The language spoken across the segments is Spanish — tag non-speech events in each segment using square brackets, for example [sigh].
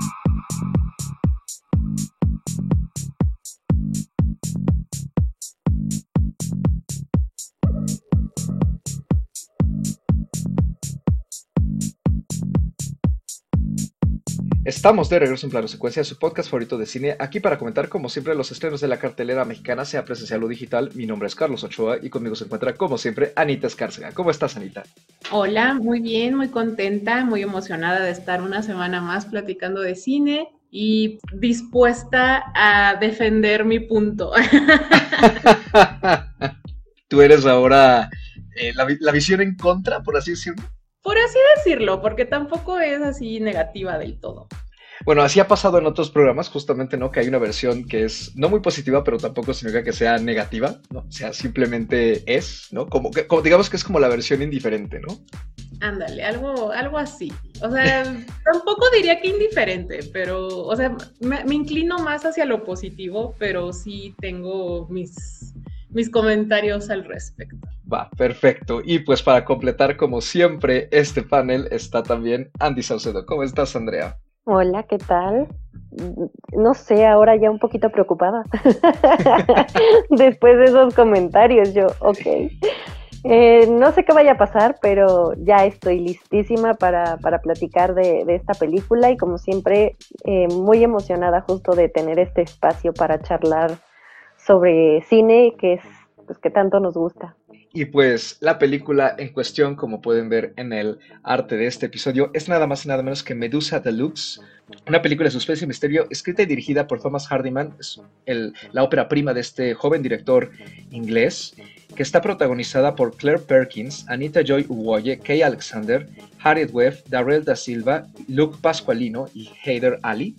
Mm-hmm. Estamos de regreso en Plano Secuencia, su podcast favorito de cine, aquí para comentar como siempre los estrenos de la cartelera mexicana, sea presencial o digital. Mi nombre es Carlos Ochoa y conmigo se encuentra como siempre Anita Escárcega. ¿Cómo estás Anita? Hola, muy bien, muy contenta, muy emocionada de estar una semana más platicando de cine y dispuesta a defender mi punto. [laughs] Tú eres ahora eh, la, la visión en contra, por así decirlo. Por así decirlo, porque tampoco es así negativa del todo. Bueno, así ha pasado en otros programas, justamente, ¿no? Que hay una versión que es no muy positiva, pero tampoco significa que sea negativa, ¿no? O sea, simplemente es, ¿no? Como, como digamos que es como la versión indiferente, ¿no? Ándale, algo, algo así. O sea, [laughs] tampoco diría que indiferente, pero, o sea, me, me, inclino más hacia lo positivo, pero sí tengo mis, mis comentarios al respecto. Va, perfecto. Y pues para completar, como siempre, este panel está también Andy Saucedo. ¿Cómo estás, Andrea? Hola, ¿qué tal? No sé, ahora ya un poquito preocupada. [laughs] Después de esos comentarios, yo, ok. Eh, no sé qué vaya a pasar, pero ya estoy listísima para, para platicar de, de, esta película y como siempre, eh, muy emocionada justo de tener este espacio para charlar sobre cine, que es pues, que tanto nos gusta. Y pues la película en cuestión, como pueden ver en el arte de este episodio, es nada más y nada menos que Medusa Deluxe, una película de suspense y misterio escrita y dirigida por Thomas Hardiman, la ópera prima de este joven director inglés, que está protagonizada por Claire Perkins, Anita Joy Uwoye, Kay Alexander, Harriet Webb, Darrell da Silva, Luke Pasqualino y Heider Ali.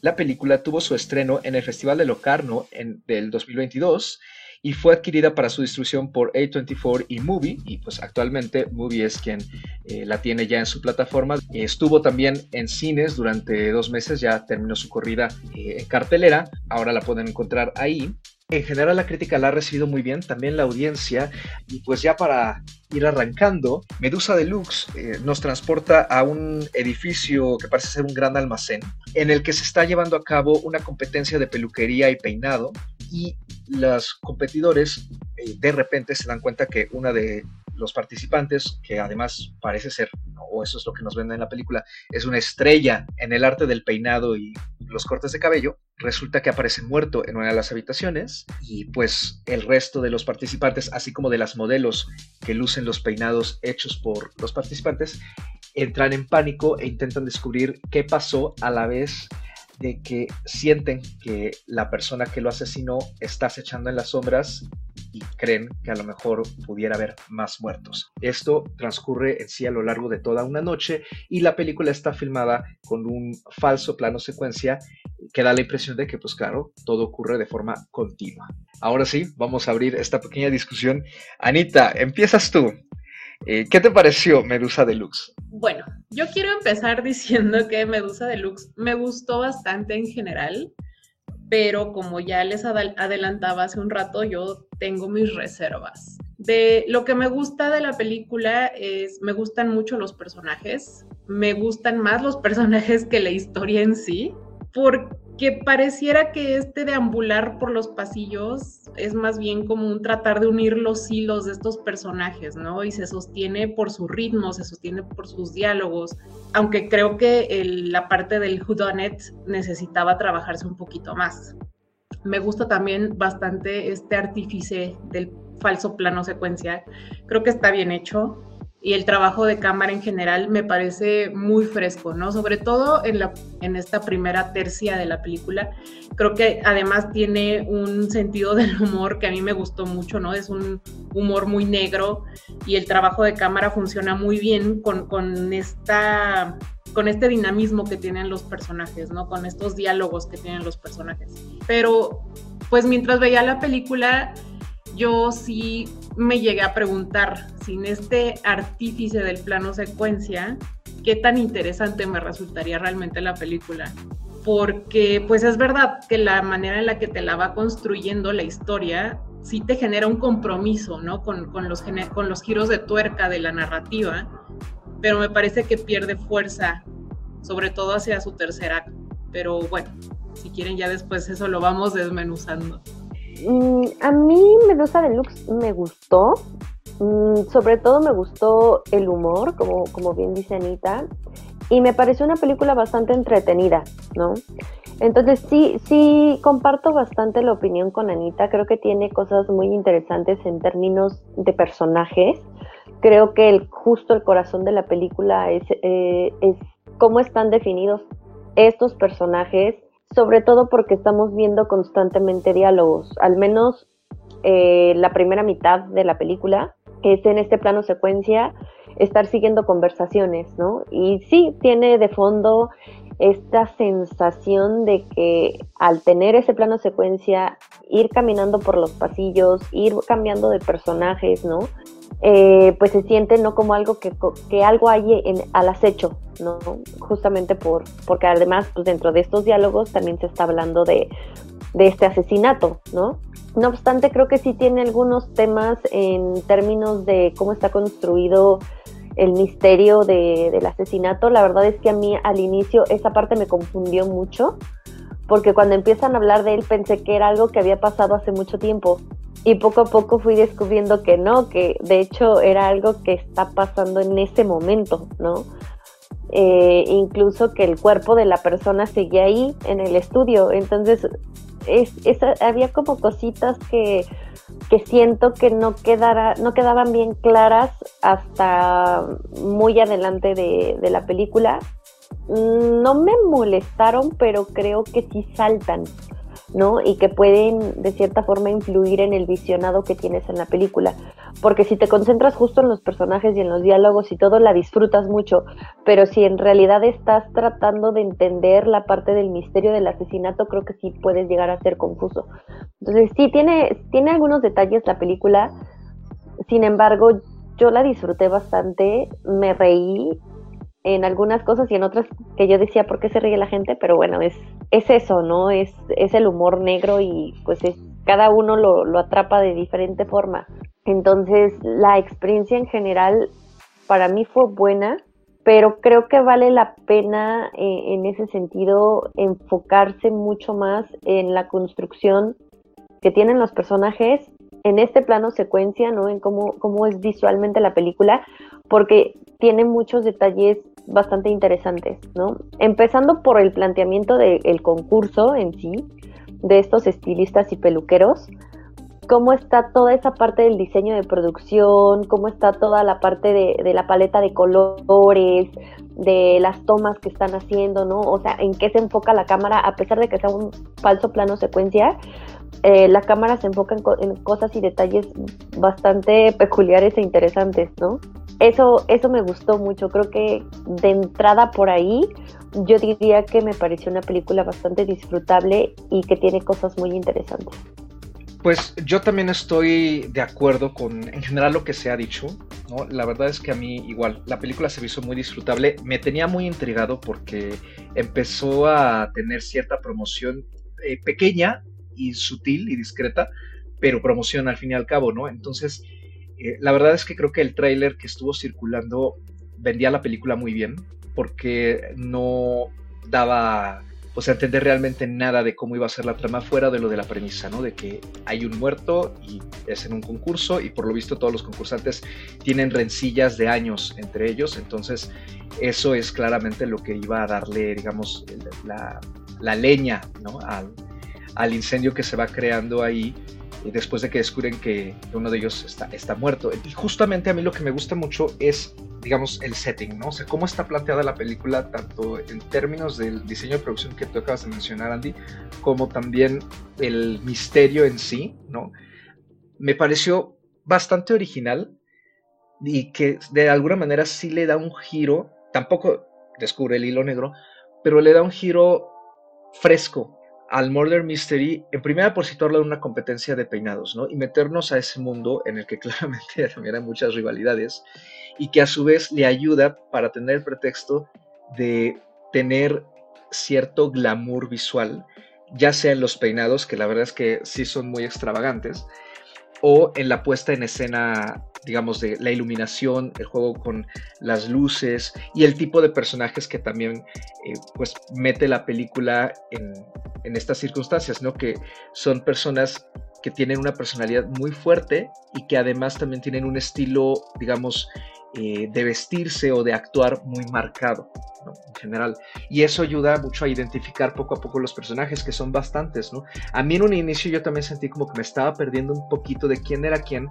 La película tuvo su estreno en el Festival de Locarno en, del 2022 y fue adquirida para su distribución por A24 y Movie, y pues actualmente Movie es quien eh, la tiene ya en su plataforma. Estuvo también en cines durante dos meses, ya terminó su corrida eh, en cartelera, ahora la pueden encontrar ahí. En general la crítica la ha recibido muy bien, también la audiencia, y pues ya para ir arrancando, Medusa Deluxe eh, nos transporta a un edificio que parece ser un gran almacén, en el que se está llevando a cabo una competencia de peluquería y peinado, y los competidores eh, de repente se dan cuenta que una de los participantes, que además parece ser, o eso es lo que nos ven en la película, es una estrella en el arte del peinado y los cortes de cabello, resulta que aparece muerto en una de las habitaciones y pues el resto de los participantes, así como de las modelos que lucen los peinados hechos por los participantes, entran en pánico e intentan descubrir qué pasó a la vez de que sienten que la persona que lo asesinó está acechando en las sombras y creen que a lo mejor pudiera haber más muertos. Esto transcurre en sí a lo largo de toda una noche y la película está filmada con un falso plano secuencia que da la impresión de que, pues claro, todo ocurre de forma continua. Ahora sí, vamos a abrir esta pequeña discusión. Anita, empiezas tú. Eh, ¿Qué te pareció Medusa Deluxe? Bueno, yo quiero empezar diciendo que Medusa Deluxe me gustó bastante en general, pero como ya les adelantaba hace un rato, yo tengo mis reservas. De lo que me gusta de la película es, me gustan mucho los personajes, me gustan más los [laughs] personajes que la historia en sí, porque pareciera que este deambular por los pasillos es más bien como un tratar de unir los hilos de estos personajes, ¿no? Y se sostiene por su ritmo, se sostiene por sus diálogos, aunque creo que la parte del whodunit necesitaba trabajarse un poquito más. Me gusta también bastante este artífice del falso plano secuencia, creo que está bien hecho y el trabajo de cámara en general me parece muy fresco, ¿no? Sobre todo en, la, en esta primera tercia de la película. Creo que además tiene un sentido del humor que a mí me gustó mucho, ¿no? Es un humor muy negro y el trabajo de cámara funciona muy bien con, con esta con este dinamismo que tienen los personajes, ¿no? Con estos diálogos que tienen los personajes. Pero, pues mientras veía la película, yo sí me llegué a preguntar, sin este artífice del plano secuencia, qué tan interesante me resultaría realmente la película. Porque pues es verdad que la manera en la que te la va construyendo la historia sí te genera un compromiso, ¿no? Con, con, los, con los giros de tuerca de la narrativa, pero me parece que pierde fuerza sobre todo hacia su tercer acto. Pero bueno, si quieren ya después eso lo vamos desmenuzando. Mm, a mí Medusa Deluxe me gustó, mm, sobre todo me gustó el humor, como, como bien dice Anita, y me pareció una película bastante entretenida, ¿no? Entonces sí, sí comparto bastante la opinión con Anita, creo que tiene cosas muy interesantes en términos de personajes, creo que el, justo el corazón de la película es, eh, es cómo están definidos estos personajes, sobre todo porque estamos viendo constantemente diálogos, al menos eh, la primera mitad de la película, es en este plano secuencia, estar siguiendo conversaciones, ¿no? Y sí, tiene de fondo esta sensación de que al tener ese plano secuencia, ir caminando por los pasillos, ir cambiando de personajes, ¿no? Eh, pues se siente no como algo que, que algo hay en, al acecho, ¿no? Justamente por, porque además pues dentro de estos diálogos también se está hablando de, de este asesinato, ¿no? No obstante, creo que sí tiene algunos temas en términos de cómo está construido el misterio de, del asesinato. La verdad es que a mí al inicio esa parte me confundió mucho, porque cuando empiezan a hablar de él pensé que era algo que había pasado hace mucho tiempo y poco a poco fui descubriendo que no, que de hecho era algo que está pasando en ese momento, ¿no? Eh, incluso que el cuerpo de la persona seguía ahí en el estudio, entonces es, había como cositas que, que siento que no, quedara, no quedaban bien claras hasta muy adelante de, de la película. No me molestaron, pero creo que sí saltan. ¿no? Y que pueden de cierta forma influir en el visionado que tienes en la película. Porque si te concentras justo en los personajes y en los diálogos y todo, la disfrutas mucho. Pero si en realidad estás tratando de entender la parte del misterio del asesinato, creo que sí puedes llegar a ser confuso. Entonces sí, tiene, tiene algunos detalles la película. Sin embargo, yo la disfruté bastante, me reí en algunas cosas y en otras que yo decía por qué se ríe la gente, pero bueno, es, es eso, ¿no? Es, es el humor negro y pues es, cada uno lo, lo atrapa de diferente forma. Entonces, la experiencia en general para mí fue buena, pero creo que vale la pena eh, en ese sentido enfocarse mucho más en la construcción que tienen los personajes en este plano secuencia, ¿no? En cómo, cómo es visualmente la película, porque tiene muchos detalles bastante interesantes, ¿no? Empezando por el planteamiento del concurso en sí, de estos estilistas y peluqueros, cómo está toda esa parte del diseño de producción, cómo está toda la parte de, la paleta de colores, de las tomas que están haciendo, ¿no? O sea, en qué se enfoca la cámara, a pesar de que sea un falso plano secuencia, eh, la cámara se enfoca en, cosas y detalles bastante peculiares e interesantes, ¿no? Eso, eso me gustó mucho. Creo que de entrada por ahí, yo diría que me pareció una película bastante disfrutable y que tiene cosas muy interesantes. Pues yo también estoy de acuerdo con en general lo que se ha dicho, ¿no? La verdad es que a mí igual, la película se me hizo muy disfrutable, me tenía muy intrigado porque empezó a tener cierta promoción eh, pequeña y sutil y discreta, pero promoción al fin y al cabo, ¿no? Entonces, eh, la verdad es que creo que el tráiler que estuvo circulando vendía la película muy bien, porque no daba o sea, entender realmente nada de cómo iba a ser la trama fuera de lo de la premisa, ¿no? De que hay un muerto y es en un concurso y por lo visto todos los concursantes tienen rencillas de años entre ellos, entonces eso es claramente lo que iba a darle, digamos, la, la leña, ¿no? Al, al incendio que se va creando ahí después de que descubren que uno de ellos está, está muerto. Y justamente a mí lo que me gusta mucho es, digamos, el setting, ¿no? O sea, cómo está planteada la película, tanto en términos del diseño de producción que tú acabas de mencionar, Andy, como también el misterio en sí, ¿no? Me pareció bastante original y que de alguna manera sí le da un giro, tampoco descubre el hilo negro, pero le da un giro fresco al Murder Mystery, en primera por situarlo en una competencia de peinados, ¿no? Y meternos a ese mundo en el que [laughs] claramente también hay muchas rivalidades y que a su vez le ayuda para tener el pretexto de tener cierto glamour visual, ya sea en los peinados, que la verdad es que sí son muy extravagantes, o en la puesta en escena, digamos, de la iluminación, el juego con las luces y el tipo de personajes que también, eh, pues, mete la película en, en estas circunstancias, ¿no? Que son personas que tienen una personalidad muy fuerte y que además también tienen un estilo, digamos, eh, de vestirse o de actuar muy marcado en general. Y eso ayuda mucho a identificar poco a poco los personajes, que son bastantes. ¿no? A mí en un inicio yo también sentí como que me estaba perdiendo un poquito de quién era quién,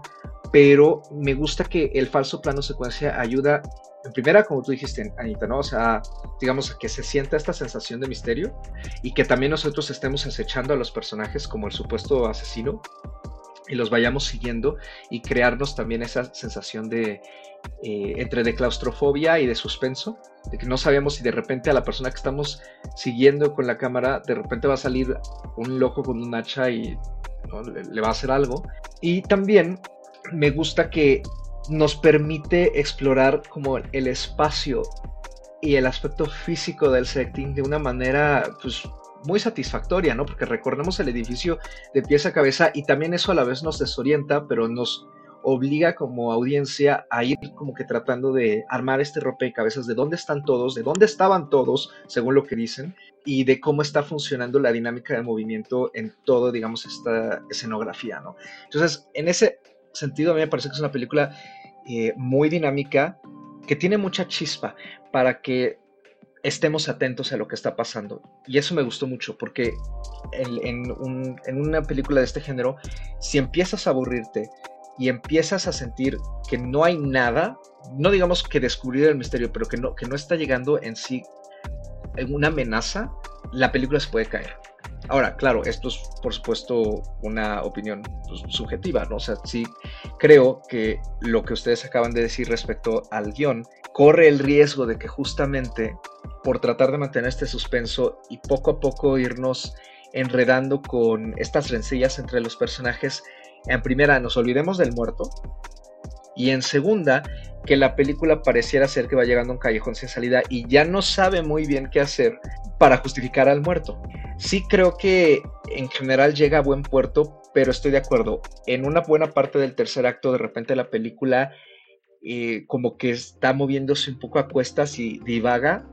pero me gusta que el falso plano secuencia ayuda, en primera, como tú dijiste, Anita, ¿no? O sea, digamos, que se sienta esta sensación de misterio y que también nosotros estemos acechando a los personajes como el supuesto asesino y los vayamos siguiendo y crearnos también esa sensación de eh, entre de claustrofobia y de suspenso, de que no sabemos si de repente a la persona que estamos siguiendo con la cámara, de repente va a salir un loco con un hacha y le, va a hacer algo. Y también me gusta que nos permite explorar como el espacio y el aspecto físico del setting de una manera pues muy satisfactoria, ¿no? Porque recordemos el edificio de pieza a cabeza y también eso a la vez nos desorienta, pero nos obliga como audiencia a ir como que tratando de armar este rompecabezas de dónde están todos, de dónde estaban todos, según lo que dicen, y de cómo está funcionando la dinámica de movimiento en todo, digamos, esta escenografía, ¿no? Entonces, en ese sentido, a mí me parece que es una película eh, muy dinámica, que tiene mucha chispa para que estemos atentos a lo que está pasando. Y eso me gustó mucho, porque en, en una película de este género, si empiezas a aburrirte, y empiezas a sentir que no hay nada, no digamos que descubrir el misterio, pero que no, que no está llegando en sí una amenaza, la película se puede caer. Ahora, claro, esto es por supuesto una opinión pues, subjetiva, ¿no? O sea, sí creo que lo que ustedes acaban de decir respecto al guion corre el riesgo de que justamente por tratar de mantener este suspenso y poco a poco irnos enredando con estas rencillas entre los personajes, en primera, nos olvidemos del muerto. Y en segunda, que la película pareciera ser que va llegando a un callejón sin salida y ya no sabe muy bien qué hacer para justificar al muerto. Sí creo que en general llega a buen puerto, pero estoy de acuerdo. En una buena parte del tercer acto, de repente la película eh, como que está moviéndose un poco a cuestas y divaga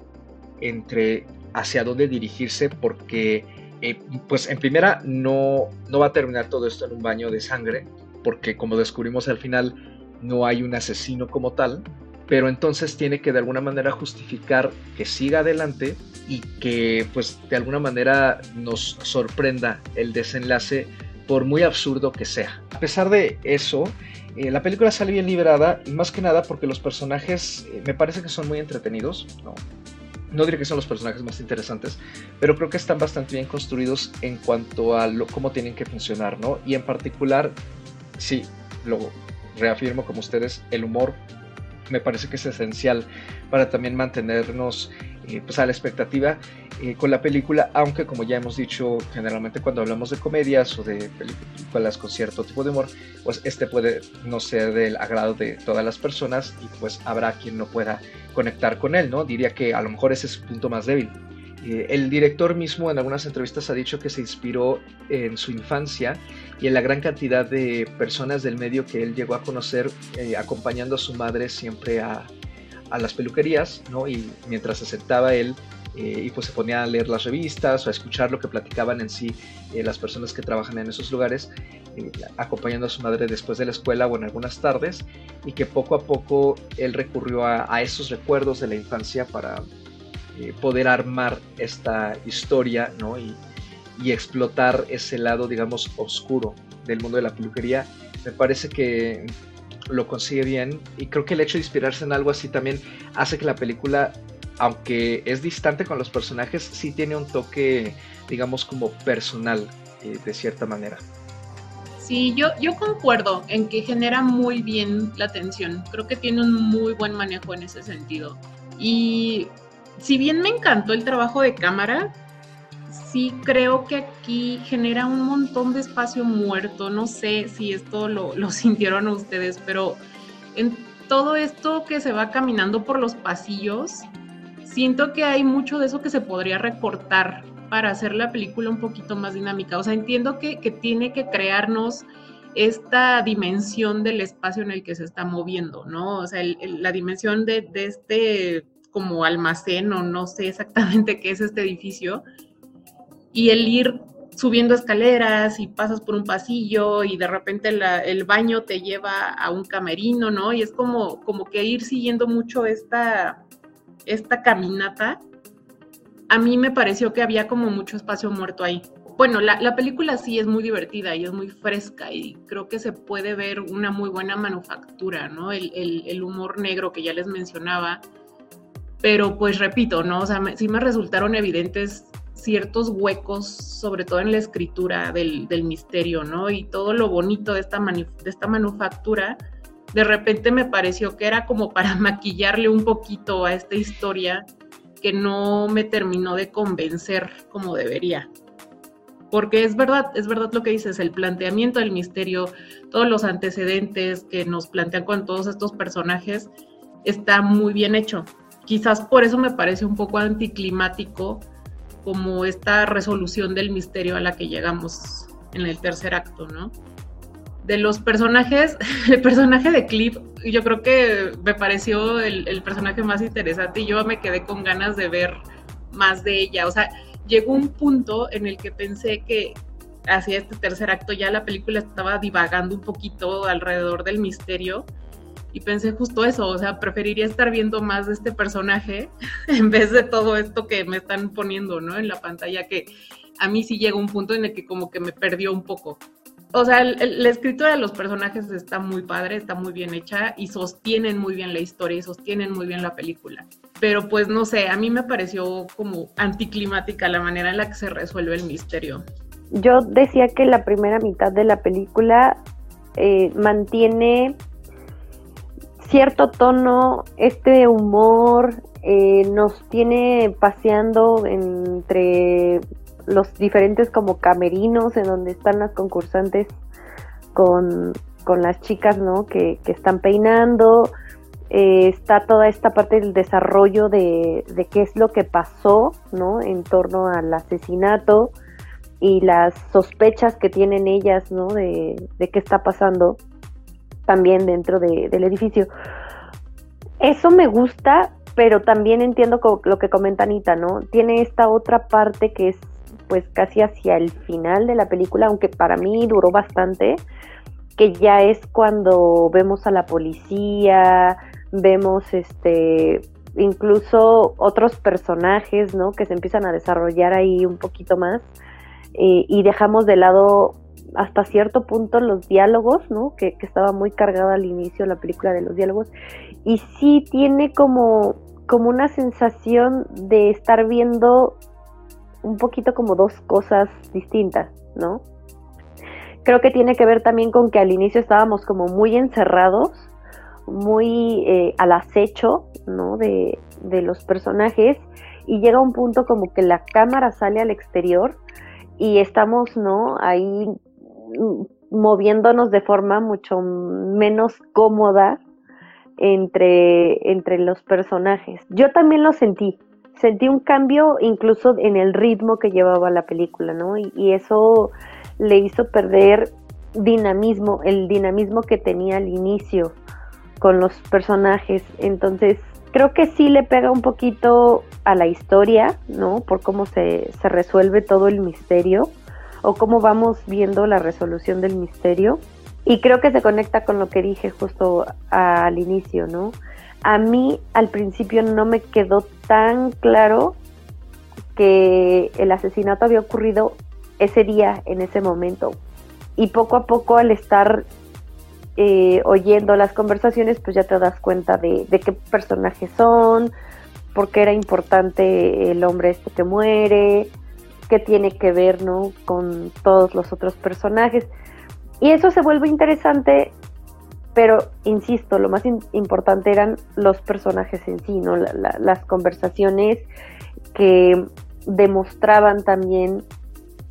entre hacia dónde dirigirse porque eh, pues en primera no, no va a terminar todo esto en un baño de sangre, porque como descubrimos al final no hay un asesino como tal, pero entonces tiene que de alguna manera justificar que siga adelante y que pues de alguna manera nos sorprenda el desenlace por muy absurdo que sea. A pesar de eso, eh, la película sale bien liberada y más que nada porque los personajes eh, me parece que son muy entretenidos, ¿no? no diré que son los personajes más interesantes, pero creo que están bastante bien construidos en cuanto a lo, cómo tienen que funcionar, ¿no? Y en particular, sí, lo reafirmo como ustedes, el humor me parece que es esencial para también mantenernos eh, pues a la expectativa eh, con la película, aunque como ya hemos dicho, generalmente cuando hablamos de comedias o de películas con cierto tipo de humor, pues este puede no ser del agrado de todas las personas y pues habrá quien no pueda conectar con él, ¿no? Diría que a lo mejor ese es su punto más débil. Eh, el director mismo en algunas entrevistas ha dicho que se inspiró en su infancia y en la gran cantidad de personas del medio que él llegó a conocer eh, acompañando a su madre siempre a, a, las peluquerías, ¿no? Y mientras se sentaba él eh, y pues se ponía a leer las revistas o a escuchar lo que platicaban en sí las personas que trabajan en esos lugares, acompañando a su madre después de la escuela o en algunas tardes, y que poco a poco él recurrió a, esos recuerdos de la infancia para eh, poder armar esta historia ¿no? y, explotar ese lado, digamos, oscuro del mundo de la peluquería, me parece que lo consigue bien y creo que el hecho de inspirarse en algo así también hace que la película, aunque es distante con los personajes, sí tiene un toque, digamos, como personal, eh, de cierta manera. Sí, yo, yo concuerdo en que genera muy bien la atención. Creo que tiene un muy buen manejo en ese sentido. Y si bien me encantó el trabajo de cámara, sí creo que aquí genera un montón de espacio muerto. No sé si esto lo, lo [laughs] sintieron ustedes, pero en todo esto que se va caminando por los pasillos, siento que hay mucho de eso que se podría recortar para hacer la película un poquito más dinámica. O sea, entiendo que, que tiene que crearnos esta dimensión del espacio en el que se está moviendo, ¿no? O sea, la dimensión de, de, este como almacén o no sé exactamente [laughs] qué es este edificio, y el ir subiendo escaleras y pasas por un pasillo y de repente el baño te lleva a un camerino, ¿no? Y es como, como que ir siguiendo mucho esta, esta caminata. A mí me pareció que había como mucho espacio muerto ahí. Bueno, la, película sí es muy divertida y es muy fresca y creo que se puede ver una muy buena manufactura, ¿no? El, el humor negro que ya les mencionaba. Pero pues repito, ¿no? O sea, sí me resultaron evidentes ciertos huecos, sobre todo en la escritura del, misterio, ¿no? Y todo lo bonito de esta, de esta manufactura, de repente me pareció que era como para [laughs] maquillarle un poquito a esta historia que no me terminó de convencer como debería. Porque es verdad, es verdad lo que dices, el planteamiento del misterio, todos los antecedentes que nos plantean con todos estos personajes, está muy bien hecho. Quizás por eso me parece un poco anticlimático como esta resolución del misterio a la que llegamos en el tercer acto, ¿no? De los personajes, [laughs] el personaje de Cliff, yo creo que me pareció el, personaje más interesante y yo me quedé con ganas de ver más de ella. O sea, llegó un punto en el que pensé que hacia este tercer acto ya la película estaba divagando un poquito alrededor del misterio y pensé justo eso, o sea, preferiría estar viendo más de este personaje [laughs] en vez de todo esto que me están poniendo, ¿no? En la pantalla, que a mí sí llega un punto en el que como que me perdió un poco. O sea, la escritura de los personajes está muy padre, está muy bien hecha y sostienen muy bien la historia y sostienen muy bien la película. Pero pues no sé, a mí me pareció como anticlimática la manera en la que se resuelve el misterio. Yo decía que la primera mitad de la película eh, mantiene cierto tono, este humor eh, nos tiene paseando entre los diferentes como camerinos en donde están las concursantes con, las chicas, ¿no? Que, están peinando. Eh, está toda esta parte del desarrollo de, de, qué es lo que pasó, ¿no? En torno al asesinato y las sospechas que tienen ellas, ¿no? De, de qué está pasando también dentro del edificio. Eso me gusta, pero también entiendo lo que comenta Anita, ¿no? Tiene esta otra parte que es pues casi hacia el final de la película, aunque para mí duró bastante, que ya es cuando vemos a la policía, vemos este incluso otros personajes, ¿no? Que se empiezan a desarrollar ahí un poquito más eh, y dejamos de lado hasta cierto punto los diálogos, ¿no? Que, estaba muy cargada al inicio la película de los diálogos. Y sí tiene como, como una sensación de estar viendo un poquito como dos cosas distintas, ¿no? Creo que tiene que ver también con que al inicio estábamos como muy encerrados, muy eh, al acecho, ¿no? De, de los personajes y llega un punto como que la cámara sale al exterior y estamos, ¿no? Ahí moviéndonos de forma mucho menos cómoda entre, entre los personajes. Yo también lo sentí, sentí un cambio incluso en el ritmo que llevaba la película, ¿no? Y, eso le hizo perder dinamismo, el dinamismo que tenía al inicio con los personajes. Entonces, creo que sí le pega un poquito a la historia, ¿no? Por cómo se, se resuelve todo el misterio o cómo vamos viendo la resolución del misterio. Y creo que se conecta con lo que dije justo al inicio, ¿no? A mí al principio no me quedó tan claro que el asesinato había ocurrido ese día, en ese momento. Y poco a poco al estar eh, oyendo las conversaciones, pues ya te das cuenta de, de qué personajes son, por qué era importante el hombre este que muere, que tiene que ver ¿no? con todos los otros personajes. Y eso se vuelve interesante, pero insisto, lo más importante eran los personajes en sí, ¿no? las conversaciones que demostraban también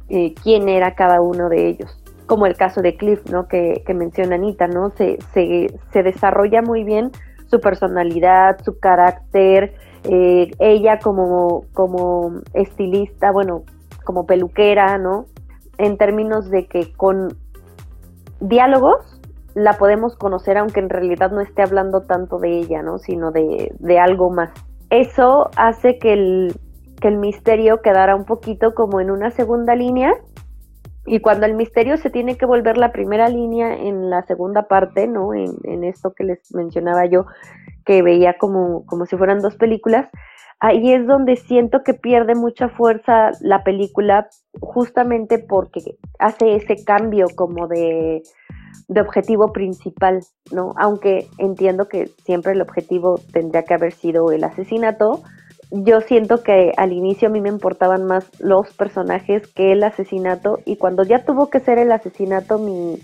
eh, quién era cada uno de ellos. Como el caso de Cliff, ¿no? Que, menciona Anita, ¿no? Se, se, se desarrolla muy bien su personalidad, su carácter, eh, ella como, como estilista, bueno, como peluquera, ¿no? En términos de que con diálogos la podemos conocer aunque en realidad no esté hablando tanto de ella, ¿no? Sino de, de algo más. Eso hace que el, que el misterio quedara un poquito como en una segunda línea y cuando el misterio se tiene que volver la primera línea en la segunda parte, ¿no? En, en esto que les mencionaba yo, que veía como, como si fueran dos películas, ahí es donde siento que pierde mucha fuerza la película, justamente porque hace ese cambio como de, de objetivo principal, ¿no? Aunque entiendo que siempre el objetivo tendría que haber sido el asesinato, yo siento que al inicio a mí me importaban más los personajes que el asesinato y cuando ya tuvo que ser el asesinato mi,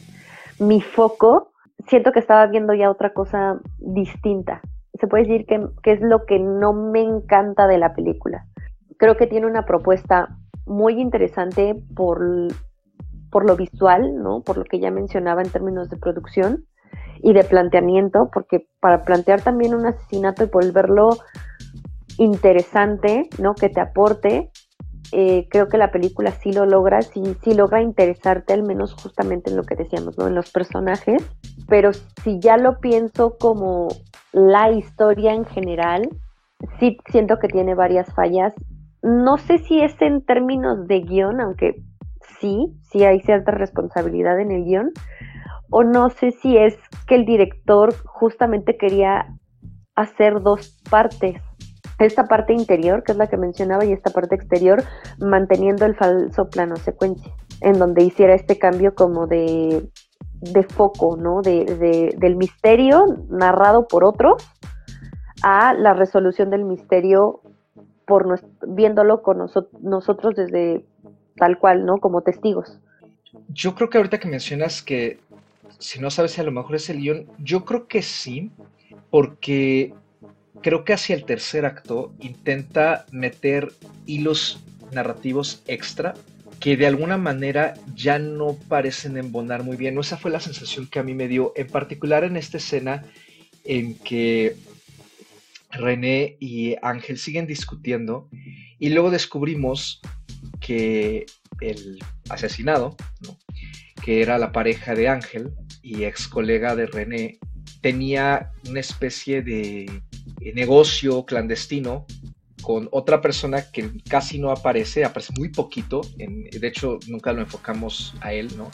mi foco, siento que estaba viendo ya otra cosa distinta. Se puede decir que, es lo que no me encanta de la película. Creo que tiene una propuesta muy interesante por, por lo visual, ¿no? Por lo que ya mencionaba en términos de producción y de planteamiento, porque para plantear también un asesinato y volverlo interesante, ¿no? Que te aporte. Eh, creo que la película sí lo logra, sí, sí logra interesarte, al menos justamente en lo que decíamos, ¿no? En los personajes. Pero si ya lo pienso como la historia en general, sí siento que tiene varias fallas. No sé si es en términos de guion, aunque sí, sí hay cierta responsabilidad en el guion, o no sé si es que el director justamente quería hacer dos partes esta parte interior, que es la que mencionaba, y esta parte exterior, manteniendo el falso plano secuencia, en donde hiciera este cambio como de, de foco, ¿no? De, del misterio narrado por otros a la resolución del misterio por viéndolo con nosotros desde tal cual, ¿no? Como testigos. Yo creo que ahorita que mencionas que si no sabes si a lo mejor es el guion, yo creo que sí, porque creo que hacia el tercer acto intenta meter hilos narrativos extra que de alguna manera ya no parecen embonar muy bien. Esa fue la sensación que a mí me dio, en particular en esta escena en que René y Ángel siguen discutiendo y luego descubrimos que el asesinado, que era la pareja de Ángel y ex colega de René, tenía una especie de negocio clandestino con otra persona que casi no aparece, aparece muy poquito, de hecho nunca lo enfocamos a él, ¿no?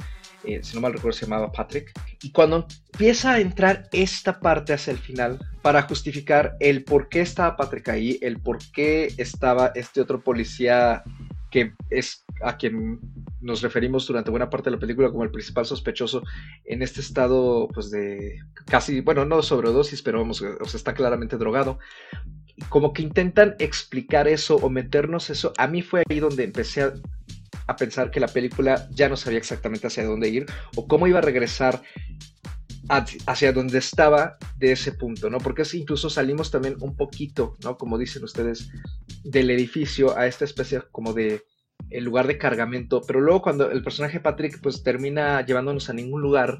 Eh, si no mal recuerdo se llamaba Patrick, y cuando empieza a entrar esta parte hacia el final para justificar el por qué estaba Patrick ahí, el por qué estaba este otro policía que es a quien nos referimos durante buena parte de la película como el principal sospechoso en este estado pues de casi, bueno, no sobredosis, pero vamos, o sea, está claramente drogado. Como que intentan explicar eso o meternos eso. A mí fue ahí donde empecé a, pensar que la película ya no sabía exactamente hacia dónde ir o cómo iba a regresar hacia donde estaba de ese punto, ¿no? Porque incluso salimos también un poquito, ¿no? Como dicen ustedes, del edificio a esta especie como de el lugar de cargamento, pero luego cuando el personaje Patrick pues termina llevándonos a ningún lugar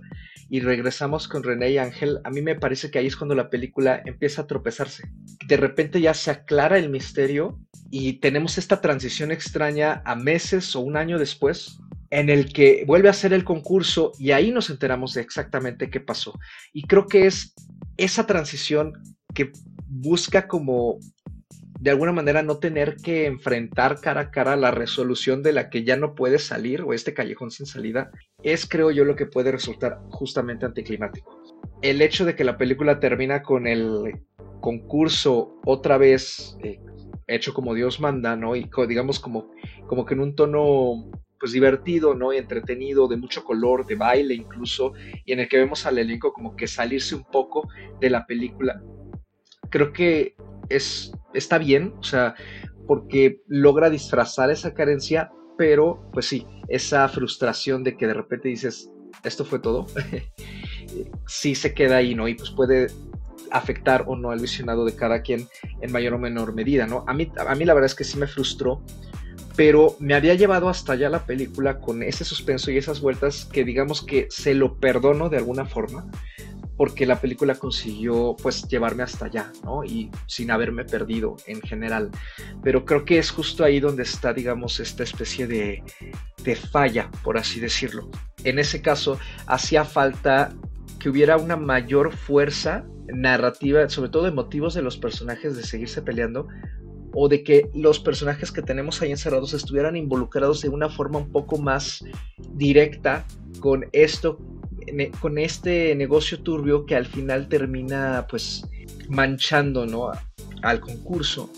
y regresamos con René y Ángel, a mí me parece que ahí es cuando la película empieza a tropezarse. De repente ya se aclara el misterio y tenemos esta transición extraña a meses o un año después en el que vuelve a ser el concurso y ahí nos enteramos de exactamente qué pasó. Y creo que es esa transición que busca como de alguna manera no tener que enfrentar cara a cara la resolución de la que ya no puede salir o este callejón sin salida, es creo yo lo que puede resultar justamente anticlimático. El hecho de que la película termina con el concurso otra vez eh, hecho como Dios manda, ¿no? Y digamos como, como que en un tono pues divertido, ¿no? Y entretenido, de mucho color, de baile incluso, y en el que vemos al elenco como que salirse un poco de la película. Creo que es, está bien, o sea, porque logra disfrazar esa carencia, pero pues sí, esa frustración de que de repente dices, esto fue todo, [laughs] sí se queda ahí, ¿no? Y pues puede afectar o no al visionado de cada quien en mayor o menor medida, ¿no? A mí, a mí la verdad es que sí me frustró pero me había llevado hasta allá la película con ese suspenso y esas vueltas que digamos que se lo perdono de alguna forma, porque la película consiguió pues llevarme hasta allá, ¿no? Y sin haberme perdido en general. Pero creo que es justo ahí donde está, digamos, esta especie de, de falla, por así decirlo. en ese caso hacía falta que hubiera una mayor fuerza narrativa, sobre todo de motivos de los personajes de seguirse peleando, o de que los personajes que tenemos ahí encerrados estuvieran involucrados de una forma un poco más directa con esto, con este negocio turbio que al final termina pues manchando ¿no? al concurso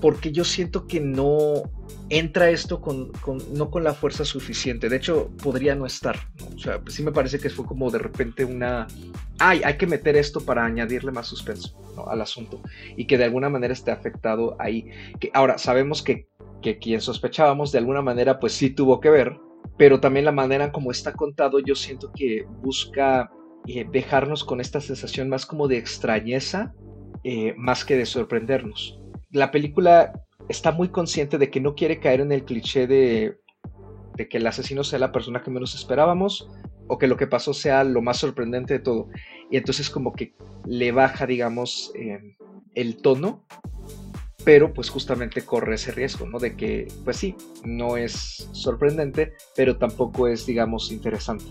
porque yo siento que no entra esto con, no con la fuerza suficiente. De hecho, podría no estar. O sea, pues sí me parece que fue como de repente una... Ay, hay que meter esto para añadirle más suspenso al asunto y que de alguna manera esté afectado ahí. Que ahora sabemos que, que quien sospechábamos de alguna manera pues sí tuvo que ver, pero también la manera como está contado yo siento que busca eh, dejarnos con esta sensación más como de extrañeza eh, más que de sorprendernos la película está muy consciente de que no quiere caer en el cliché de, que el asesino sea la persona que menos esperábamos o que lo que pasó sea lo más sorprendente de todo. Y entonces como que le baja, digamos, eh, el tono pero pues justamente corre ese riesgo, ¿no? De que, pues sí, no es sorprendente, pero tampoco es, digamos, interesante,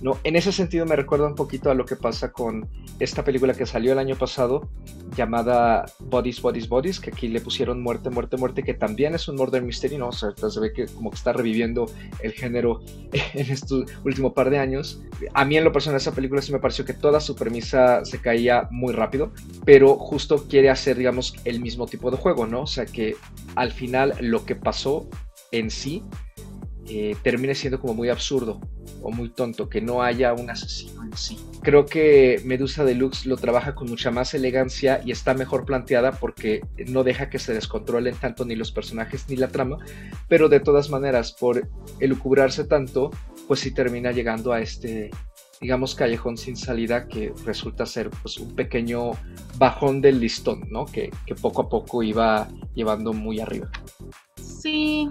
¿no? En ese sentido me recuerda un poquito a lo que pasa con esta película que salió el año pasado, llamada Bodies, Bodies, Bodies, que aquí le pusieron Muerte, Muerte, Muerte, que también es un murder mystery, ¿no? O sea, se ve que como que está reviviendo el género [laughs] en este último par de años. A mí en lo personal esa película sí me pareció que toda su premisa se caía muy rápido, pero justo quiere hacer, digamos, el mismo tipo de juego ¿no? O sea, que al final lo que pasó en sí eh, termine siendo como muy absurdo o muy tonto, que no haya un asesino en sí. Creo que Medusa Deluxe lo trabaja con mucha más elegancia y está mejor planteada porque no deja que se descontrolen tanto ni los personajes ni la trama, pero de todas maneras, por elucubrarse tanto, pues sí termina llegando a este digamos, callejón sin salida que resulta ser pues, un pequeño bajón del listón, ¿no? Que, poco a poco iba llevando muy arriba. Sí,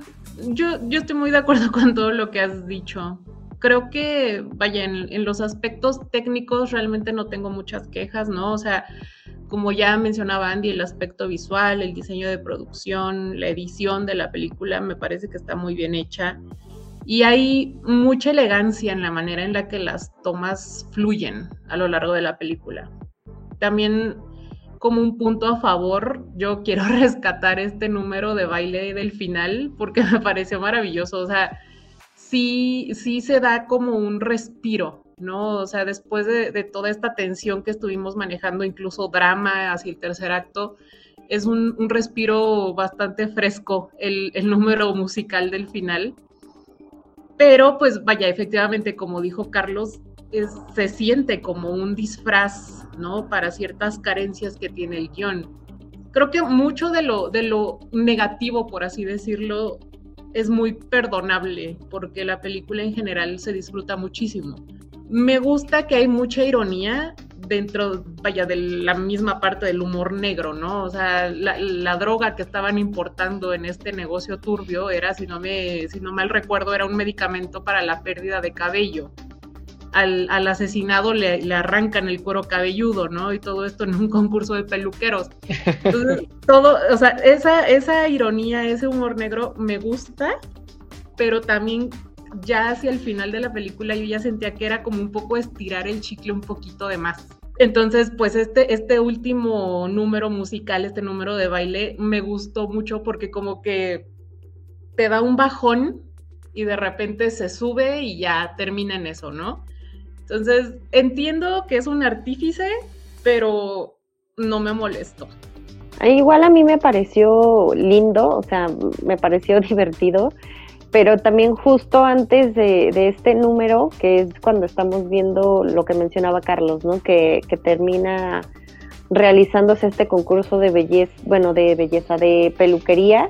yo, yo estoy muy de acuerdo [laughs] con todo lo que has dicho. Creo que, vaya, en, en los aspectos técnicos realmente no tengo muchas quejas, ¿no? O sea, como ya mencionaba Andy, el aspecto visual, el diseño de producción, la edición de la película me parece que está muy bien hecha y hay mucha elegancia en la manera en la que las tomas fluyen a lo largo de la película. También como un punto a favor, yo [laughs] quiero rescatar este número de baile del final porque [laughs] me pareció maravilloso. O sea, sí, sí se da como un respiro, ¿no? O sea, después de, toda esta tensión que estuvimos manejando, incluso drama hacia el tercer acto, es un, respiro bastante fresco el, el número musical del final. Pero pues vaya, efectivamente, como dijo Carlos, se siente como un disfraz, ¿no? Para ciertas carencias que tiene el guion. Creo que mucho de lo, de lo negativo, por así decirlo, es muy perdonable, porque la película en general se disfruta muchísimo. Me gusta que hay mucha ironía dentro, vaya, de la misma parte del humor negro, ¿no? O sea, la, droga que estaban importando en este negocio turbio era, si no, me, si no mal recuerdo, era un medicamento para la pérdida de cabello. Al, asesinado le, arrancan el cuero cabelludo, ¿no? Y todo esto en un concurso de peluqueros. Entonces, [laughs] todo, o sea, esa, esa ironía, ese humor negro me gusta, pero también ya hacia el final de la película yo ya sentía que era como un poco estirar el chicle un poquito de más. Entonces, pues este, este último número musical, este número de baile, me gustó mucho porque como que te da un bajón y de repente se sube y ya termina en eso, ¿no? Entonces, entiendo que es un artífice, pero no me molesto. Igual a mí me pareció lindo, o sea, me pareció [laughs] divertido pero también justo antes de, este número, que es cuando estamos viendo lo que mencionaba Carlos, ¿no? Que, termina realizándose este concurso de belleza, bueno, de belleza, de peluquería,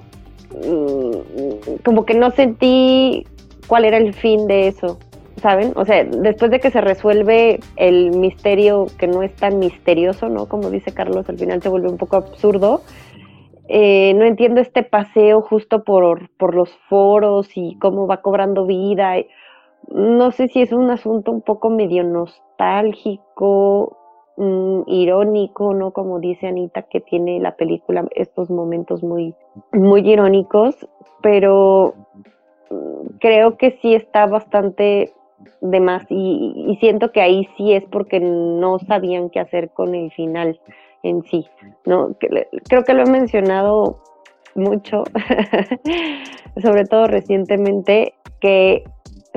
mm, como que no sentí cuál era el fin de eso, ¿saben? O sea, después de que se resuelve el misterio que no es tan misterioso, ¿no? Como dice Carlos, al final se vuelve un poco absurdo eh, no entiendo este paseo justo por, por los foros y cómo va cobrando vida. No sé si es un asunto un poco medio nostálgico, mm, irónico, ¿no? Como dice Anita, que tiene la película estos momentos muy, muy irónicos, pero mm, creo que sí está bastante de más y, siento que ahí sí es porque no sabían qué hacer con el final en sí, ¿no? Creo que lo he mencionado mucho, [laughs] sobre todo recientemente, que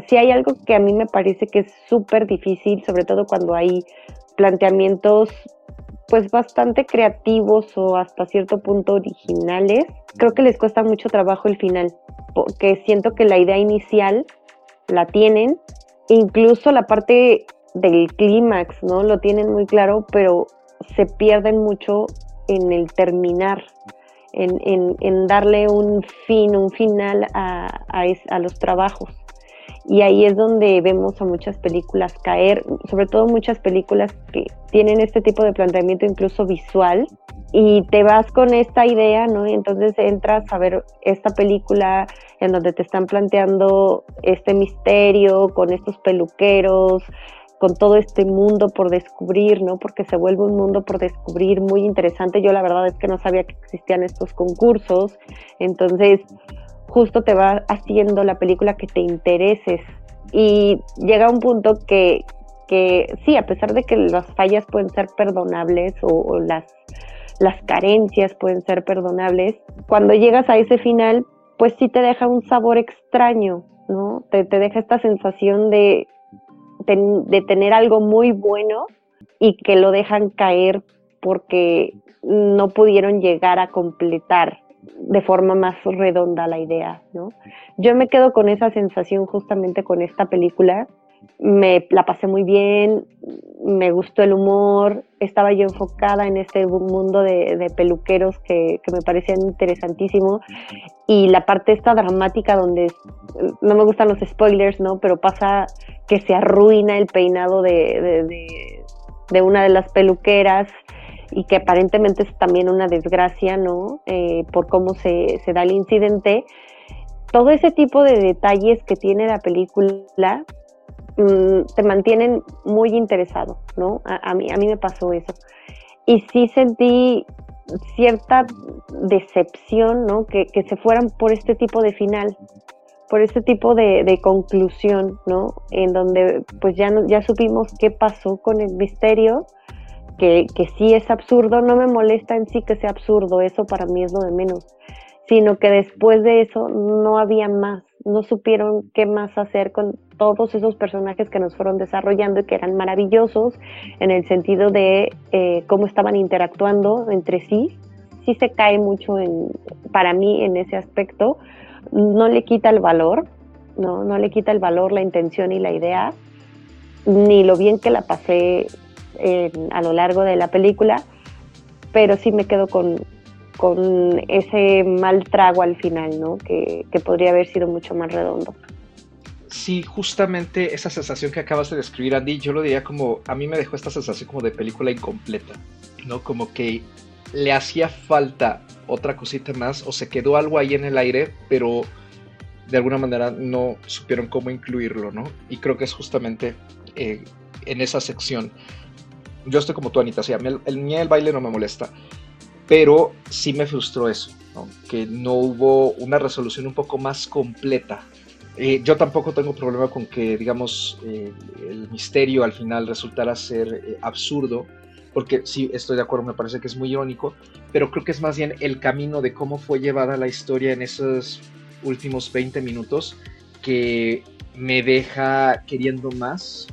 si hay algo que a mí me parece que es súper difícil, sobre todo cuando hay planteamientos pues bastante creativos o hasta cierto punto originales, creo que les cuesta mucho trabajo el final, porque siento que la idea inicial la tienen, incluso la parte del clímax, ¿no? Lo tienen muy claro, pero se pierden mucho en el terminar, en, darle un fin, un final a, a los trabajos y ahí es donde vemos a muchas películas caer, sobre todo muchas películas que tienen este tipo de planteamiento incluso visual y te vas con esta idea, ¿no? Y entonces entras a ver esta película en donde te están planteando este misterio con estos peluqueros, con todo este mundo por descubrir, ¿no? Porque se vuelve un mundo por descubrir muy interesante. Yo la verdad es que no sabía que existían estos concursos. Entonces, justo te va haciendo la película que te intereses. Y llega un punto que, que sí, a pesar de que las fallas pueden ser perdonables o, las, las carencias pueden ser perdonables, cuando llegas a ese final, pues sí te deja un sabor extraño, ¿no? Te, te deja esta sensación de, de tener algo muy bueno y que lo dejan caer porque no pudieron llegar a completar de forma más redonda la idea, ¿no? Yo me quedo con esa sensación justamente con esta película. Me la pasé muy bien, me gustó el humor, estaba yo enfocada en este mundo de, peluqueros que, me parecían interesantísimo y la parte esta dramática donde no me gustan los spoilers, ¿no? Pero pasa que se arruina el peinado de, de una de las peluqueras y que aparentemente es también una desgracia, ¿no? Eh, por cómo se, da el incidente. Todo ese tipo de detalles que tiene la película te mantienen muy interesado, ¿no? A, mí, a mí me pasó eso. Y sí sentí cierta decepción, ¿no? Que, se fueran por este tipo de final, por este tipo de, de, conclusión, ¿no? En donde pues ya, ya supimos qué pasó con el misterio, que, que sí es absurdo, no me molesta en sí que sea absurdo, eso para mí es lo de menos, sino que después de eso no había más, no supieron qué más hacer con todos esos personajes que nos fueron desarrollando y que eran maravillosos en el sentido de eh, cómo estaban interactuando entre sí. Sí se cae mucho para mí en ese aspecto, no le quita el valor, no, no le quita el valor, la intención y la idea, ni lo bien que la pasé a lo largo de la película, pero sí me quedo con, con ese mal trago al final, ¿no? Que, podría haber sido mucho más redondo. Sí, justamente esa sensación que acabas de describir, Andy, yo lo diría como, a mí me dejó esta sensación como de película incompleta, ¿no? Como que le hacía falta otra cosita más o se quedó algo ahí en el aire, pero de alguna manera no supieron cómo incluirlo, ¿no? Y creo que es justamente eh, en esa sección yo estoy como tú, Anita, o sea, el, el, el baile no me molesta, pero sí me frustró eso, que no hubo una resolución un poco más completa. Eh, yo tampoco tengo problema con que, digamos, eh, el misterio al final resultara ser eh, absurdo, porque sí, estoy de acuerdo, me parece que es muy irónico, pero creo que es más bien el camino de cómo fue llevada la historia en esos últimos 20 minutos que me deja queriendo más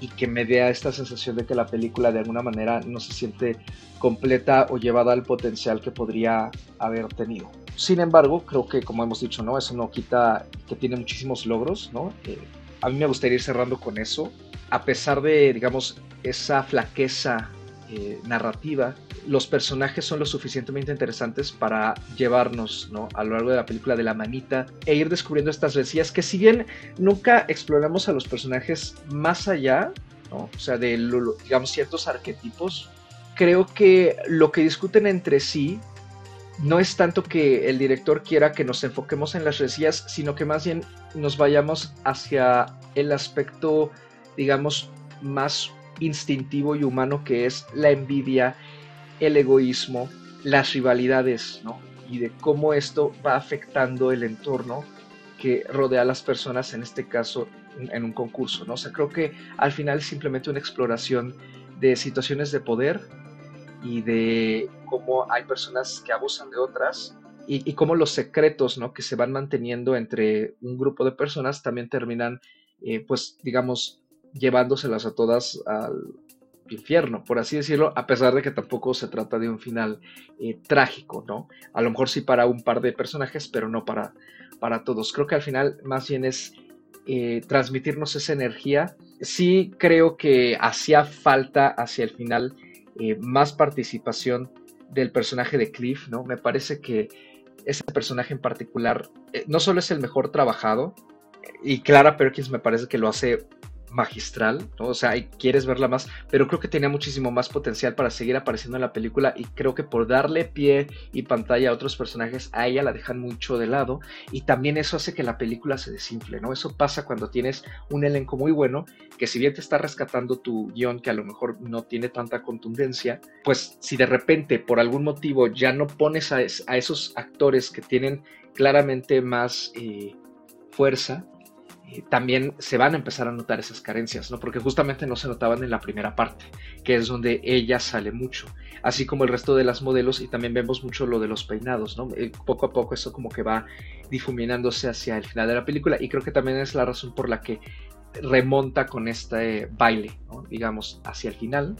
y que me dé esta sensación de que la película de alguna manera no se siente completa o llevada al potencial que podría haber tenido. Sin embargo, creo que como hemos dicho, ¿no? Eso no quita que tiene muchísimos logros, ¿no? Eh, a mí me gustaría ir cerrando con eso. A pesar de, digamos, esa flaqueza eh, narrativa, los personajes son lo suficientemente interesantes para llevarnos ¿no? a lo largo de la película de la manita e ir descubriendo estas resillas que si bien nunca exploramos a los personajes más allá, ¿no? o sea, de digamos ciertos arquetipos, creo que lo que discuten entre sí no es tanto que el director quiera que nos enfoquemos en las resillas, sino que más bien nos vayamos hacia el aspecto, digamos, más instintivo y humano que es la envidia, el egoísmo, las rivalidades, ¿no? Y de cómo esto va afectando el entorno que rodea a las personas, en este caso en un concurso, ¿no? O sea, creo que al final es simplemente una exploración de situaciones de poder y de cómo hay personas que abusan de otras y, cómo los secretos, ¿no? Que se van manteniendo entre un grupo de personas también terminan, eh, pues, digamos, llevándoselas a todas al infierno, por así decirlo, a pesar de que tampoco se trata de un final eh, trágico, ¿no? A lo mejor sí para un par de personajes, pero no para, para todos. Creo que al final más bien es eh, transmitirnos esa energía. Sí creo que hacía falta hacia el final eh, más participación del personaje de Cliff, ¿no? Me parece que ese personaje en particular no solo es el mejor trabajado, y Clara Perkins me parece que lo hace magistral, ¿no? O sea, quieres verla más, pero creo que tenía muchísimo más potencial para seguir apareciendo en la película y creo que por darle pie y pantalla a otros personajes, a ella la dejan mucho de lado y también eso hace que la película se desinfle, ¿no? Eso pasa cuando tienes un elenco muy bueno, que si bien te está rescatando tu guion, que a lo mejor no tiene tanta contundencia, pues si de repente por algún motivo ya no pones a, esos actores que tienen claramente más eh, fuerza, también se van a empezar a notar esas carencias, ¿no? Porque justamente no se notaban en la primera parte, que es donde ella sale mucho, así como el resto de las modelos y también vemos mucho lo de los peinados, ¿no? Eh, poco a poco eso como que va difuminándose hacia el final de la película y creo que también es la razón por la que remonta con este baile, digamos, hacia el final.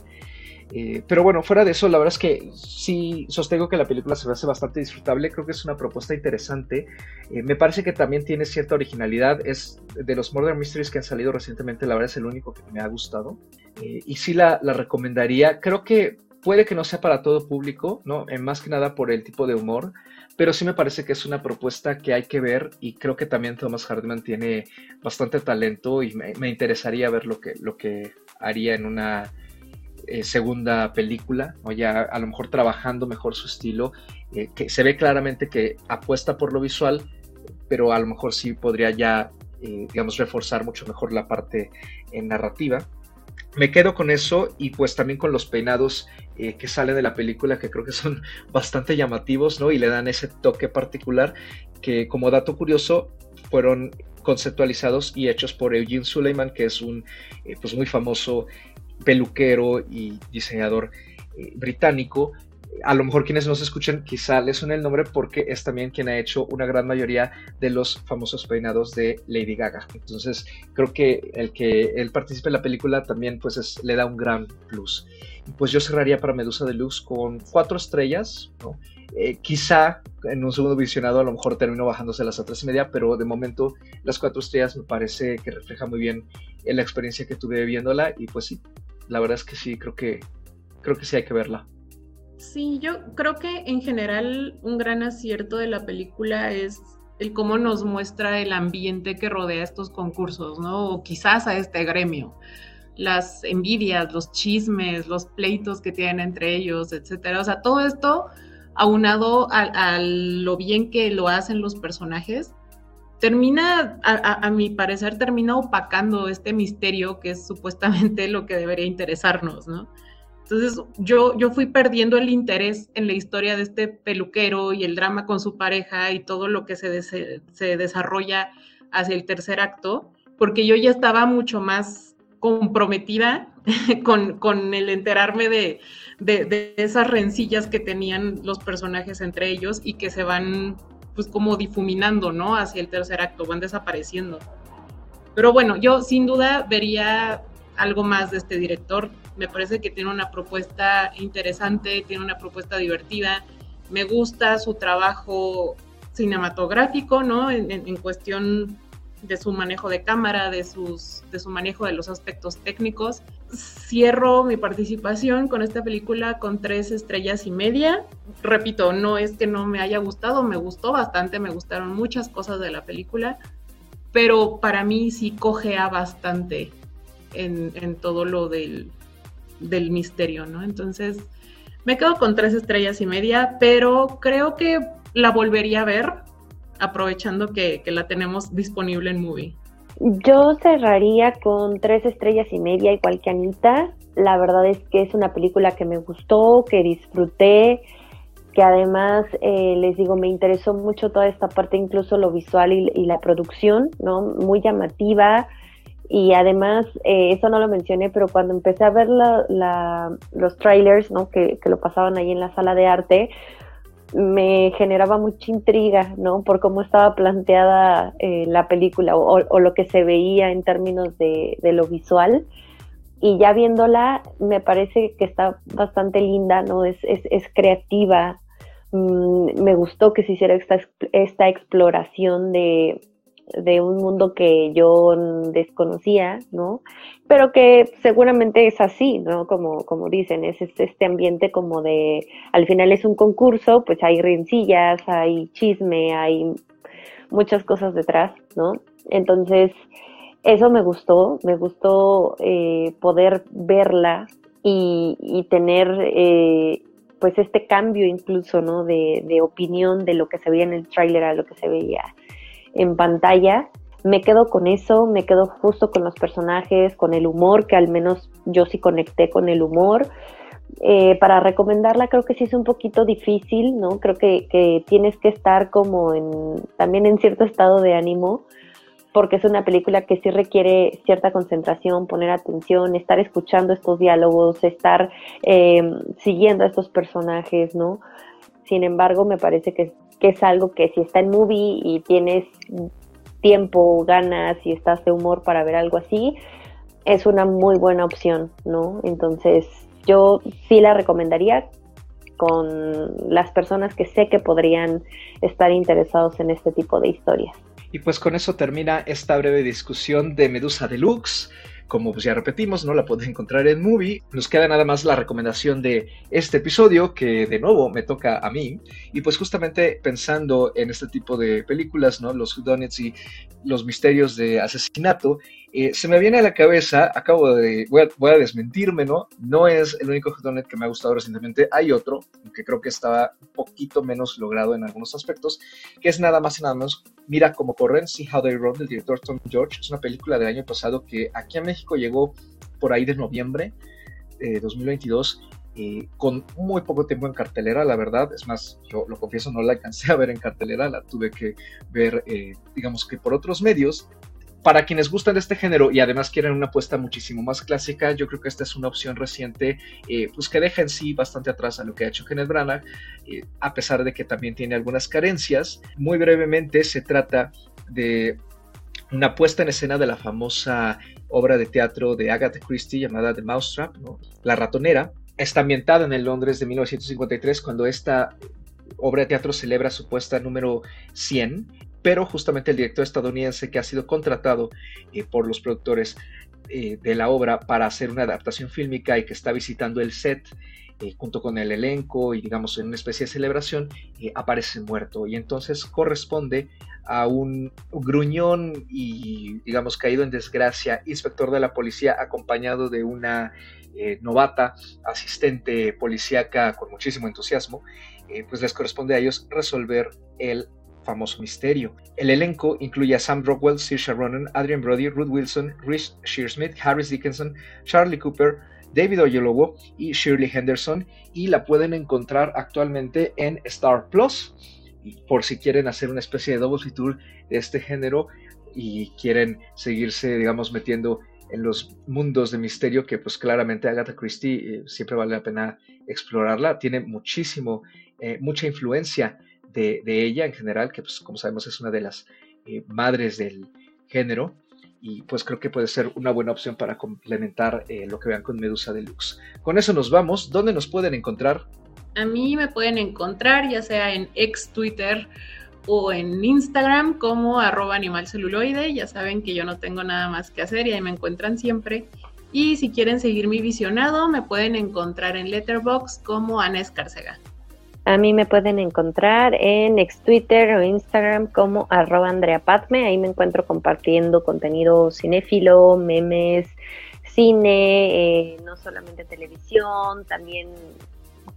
Eh, pero bueno, fuera de eso, la verdad es que sí sostengo que la película se hace bastante disfrutable. Creo que es una propuesta interesante. Eh, me parece que también tiene cierta originalidad. Es de los Murder Mysteries que han salido recientemente, la verdad es el único que me ha gustado. Eh, y sí la, recomendaría. Creo que puede que no sea para todo público, ¿no? más que nada por el tipo de humor. Pero sí me parece que es una propuesta que hay que ver y creo que también Thomas Hartman tiene bastante talento y me, me interesaría ver lo que, lo que haría en una eh, segunda película, o ya a lo mejor trabajando mejor su estilo, eh, que se ve claramente que apuesta por lo visual, pero a lo mejor sí podría ya, eh, digamos, reforzar mucho mejor la parte narrativa. Me quedo con eso y pues también con los peinados que salen de la película que creo que son [laughs] bastante llamativos, ¿no? Y le dan ese toque particular que como dato curioso fueron conceptualizados y hechos por Eugene Suleiman, que es un pues muy famoso peluquero y diseñador eh, británico. A lo mejor quienes nos escuchan quizá les suene el nombre porque es también quien ha hecho una gran mayoría de los famosos peinados de Lady Gaga. Entonces creo que el que él participe en la película también pues le da un gran plus. Pues yo cerraría para Medusa Deluxe con cuatro estrellas, eh, quizá en un segundo visionado a lo mejor termino bajándose a las otras y media, pero de momento las cuatro estrellas me parece que refleja muy bien la experiencia que tuve viéndola y pues sí, la verdad es que sí, creo que, creo que sí hay que verla. Sí, yo creo que en general un gran acierto de la película es el cómo nos muestra el ambiente que rodea estos concursos, ¿no? O quizás a este gremio. Las envidias, los chismes, los pleitos que tienen entre ellos, etcétera. O sea, todo esto aunado a lo bien que lo hacen los personajes, termina, a, mi parecer, termina opacando este misterio que es supuestamente lo que debería interesarnos, ¿no? Entonces yo, yo fui perdiendo el interés en la historia de este peluquero y el drama con su pareja y todo lo que se, se desarrolla hacia el tercer acto, porque yo ya estaba mucho más comprometida [laughs] con, con el enterarme de, de, esas rencillas que tenían los personajes entre ellos y que se van pues como difuminando, ¿no? Hacia el tercer acto, van desapareciendo. Pero bueno, yo sin duda vería algo más de este director. Me parece que tiene una propuesta interesante, tiene una propuesta divertida. Me gusta su trabajo cinematográfico, ¿no? En cuestión de su manejo de cámara, de, sus, de su manejo de los aspectos técnicos. Cierro mi participación con esta película con tres estrellas y media. Repito, no es que no me haya gustado, me gustó bastante, me gustaron muchas cosas de la película, pero para mí sí cojea bastante en, en todo lo del, del misterio, ¿no? Entonces, me quedo con tres estrellas y media, pero creo que la volvería a ver aprovechando que, la tenemos disponible en Movie? Yo cerraría con tres estrellas y media, igual que Anita. La verdad es que es una película que me gustó, que disfruté, que además, eh, les digo, me interesó mucho toda esta parte, incluso lo visual y, la producción, ¿no? Muy llamativa. Y además, eh, eso no lo mencioné, pero cuando empecé a ver los trailers, ¿no? Que, que, lo pasaban ahí en la sala de arte, me generaba mucha intriga, ¿no? Por cómo estaba planteada eh, la película o, lo que se veía en términos de, lo visual. Y ya viéndola, me parece que está bastante linda, ¿no? Es, es, creativa. Mm, me gustó que se hiciera esta, esta exploración de, de un mundo que yo desconocía, ¿no? Pero que seguramente es así, ¿no? Como, como dicen, es, este ambiente como de, al final es un concurso, pues hay rencillas, hay chisme, hay muchas cosas detrás, ¿no? Entonces, eso me gustó, me gustó eh, poder verla y, tener eh, pues este cambio incluso, ¿no? De, de opinión de lo que se veía en el tráiler a lo que se veía en pantalla, me quedo con eso, me quedo justo con los personajes, con el humor, que al menos yo sí conecté con el humor. Eh, para recomendarla creo que sí es un poquito difícil, ¿no? Creo que, que, tienes que estar como en, también en cierto estado de ánimo, porque es una película que sí requiere cierta concentración, poner atención, estar escuchando estos diálogos, estar eh, siguiendo a estos personajes, ¿no? Sin embargo, me parece que que es algo que si está en movie y tienes tiempo, ganas y estás de humor para ver algo así, es una muy buena opción, ¿no? Entonces, yo sí la recomendaría con las personas que sé que podrían estar interesados en este tipo de historias. Y pues con eso termina esta breve discusión de Medusa Deluxe. Como pues ya repetimos, no la puedes encontrar en Movie. Nos queda nada más la recomendación de este episodio, que de nuevo me toca a mí. Y pues justamente pensando en este tipo de películas, ¿no? Los whodunits y los misterios de asesinato, eh, se me viene a la cabeza, acabo de, voy a, desmentirme, ¿no? No es el único whodunit que me ha gustado recientemente, hay otro, que creo que estaba un poquito menos logrado en algunos aspectos, que es nada más y nada menos Mira cómo corren, See How They Run, del director Tom George. Es una película del año pasado que aquí a México llegó por ahí de noviembre de 2022 eh, con muy poco tiempo en cartelera, la verdad. Es más, yo lo confieso, no la alcancé a ver en cartelera, la tuve que ver, eh, digamos que por otros medios para quienes gustan de este género y además quieren una apuesta muchísimo más clásica, yo creo que esta es una opción reciente, eh, pues que deja en sí bastante atrás a lo que ha hecho Kenneth Branagh, eh, a pesar de que también tiene algunas carencias. Muy brevemente se trata de una puesta en escena de la famosa obra de teatro de Agatha Christie llamada The Mousetrap, La ratonera. Está ambientada en el Londres de 1953 cuando esta obra de teatro celebra su puesta número 100 pero justamente el director estadounidense que ha sido contratado eh, por los productores eh, de la obra para hacer una adaptación fílmica y que está visitando el set eh, junto con el elenco y digamos en una especie de celebración, aparece muerto. Y entonces corresponde a un gruñón y digamos caído en desgracia inspector de la policía acompañado de una novata asistente policíaca con muchísimo entusiasmo, pues les corresponde a ellos resolver el famoso misterio. El elenco incluye a Sam Rockwell, Saoirse Ronan, Adrian Brody, Ruth Wilson, Rhys Shearsmith, Harris Dickinson, Charlie Cooper, David Oyelowo y Shirley Henderson y la pueden encontrar actualmente en Star Plus por si quieren hacer una especie de double tour de este género y quieren seguirse, digamos, metiendo en los mundos de misterio que pues claramente Agatha Christie eh, siempre vale la pena explorarla. Tiene muchísimo, eh, mucha influencia de, ella en general, que pues como sabemos es una de las eh, madres del género. Y pues creo que puede ser una buena opción para complementar eh, lo que vean con Medusa Deluxe. Con eso nos vamos. ¿Dónde nos pueden encontrar? A mí me pueden encontrar ya sea en ex Twitter o en Instagram como arroba animalceluloide. Ya saben que yo no tengo nada más que hacer y ahí me encuentran siempre. Y si quieren seguir mi visionado, me pueden encontrar en Letterbox como Ana Escarcega. A mí me pueden encontrar en ex Twitter o Instagram como arroba Andrea Padme. Ahí me encuentro compartiendo contenido cinéfilo, memes, cine, eh, no solamente televisión, también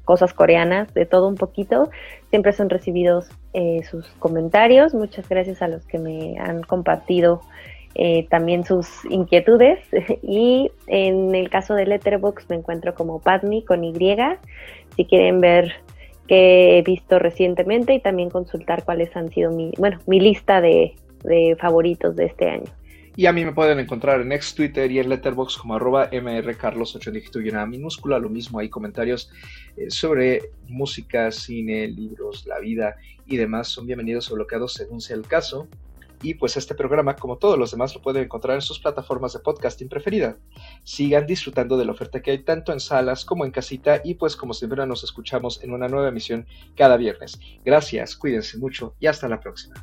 cosas coreanas, de todo un poquito. Siempre son recibidos eh, sus comentarios. Muchas gracias a los que me han compartido eh, también sus inquietudes. [laughs] y en el caso de Letterboxd me encuentro como Padme con Y. Si quieren ver que he visto recientemente y también consultar cuáles han sido mi, bueno, mi lista de, de favoritos de este año. Y a mí me pueden encontrar en ex Twitter y en Letterboxd como arroba mrcarlos8 dígito y una minúscula. Lo mismo hay comentarios eh, sobre música, cine, libros, la vida y demás. Son bienvenidos o bloqueados según sea el caso. Y pues este programa, como todos los demás, lo pueden encontrar en sus plataformas de podcasting preferida. Sigan disfrutando de la oferta que hay tanto en salas como en casita y pues como siempre nos escuchamos en una nueva emisión cada viernes. Gracias, cuídense mucho y hasta la próxima.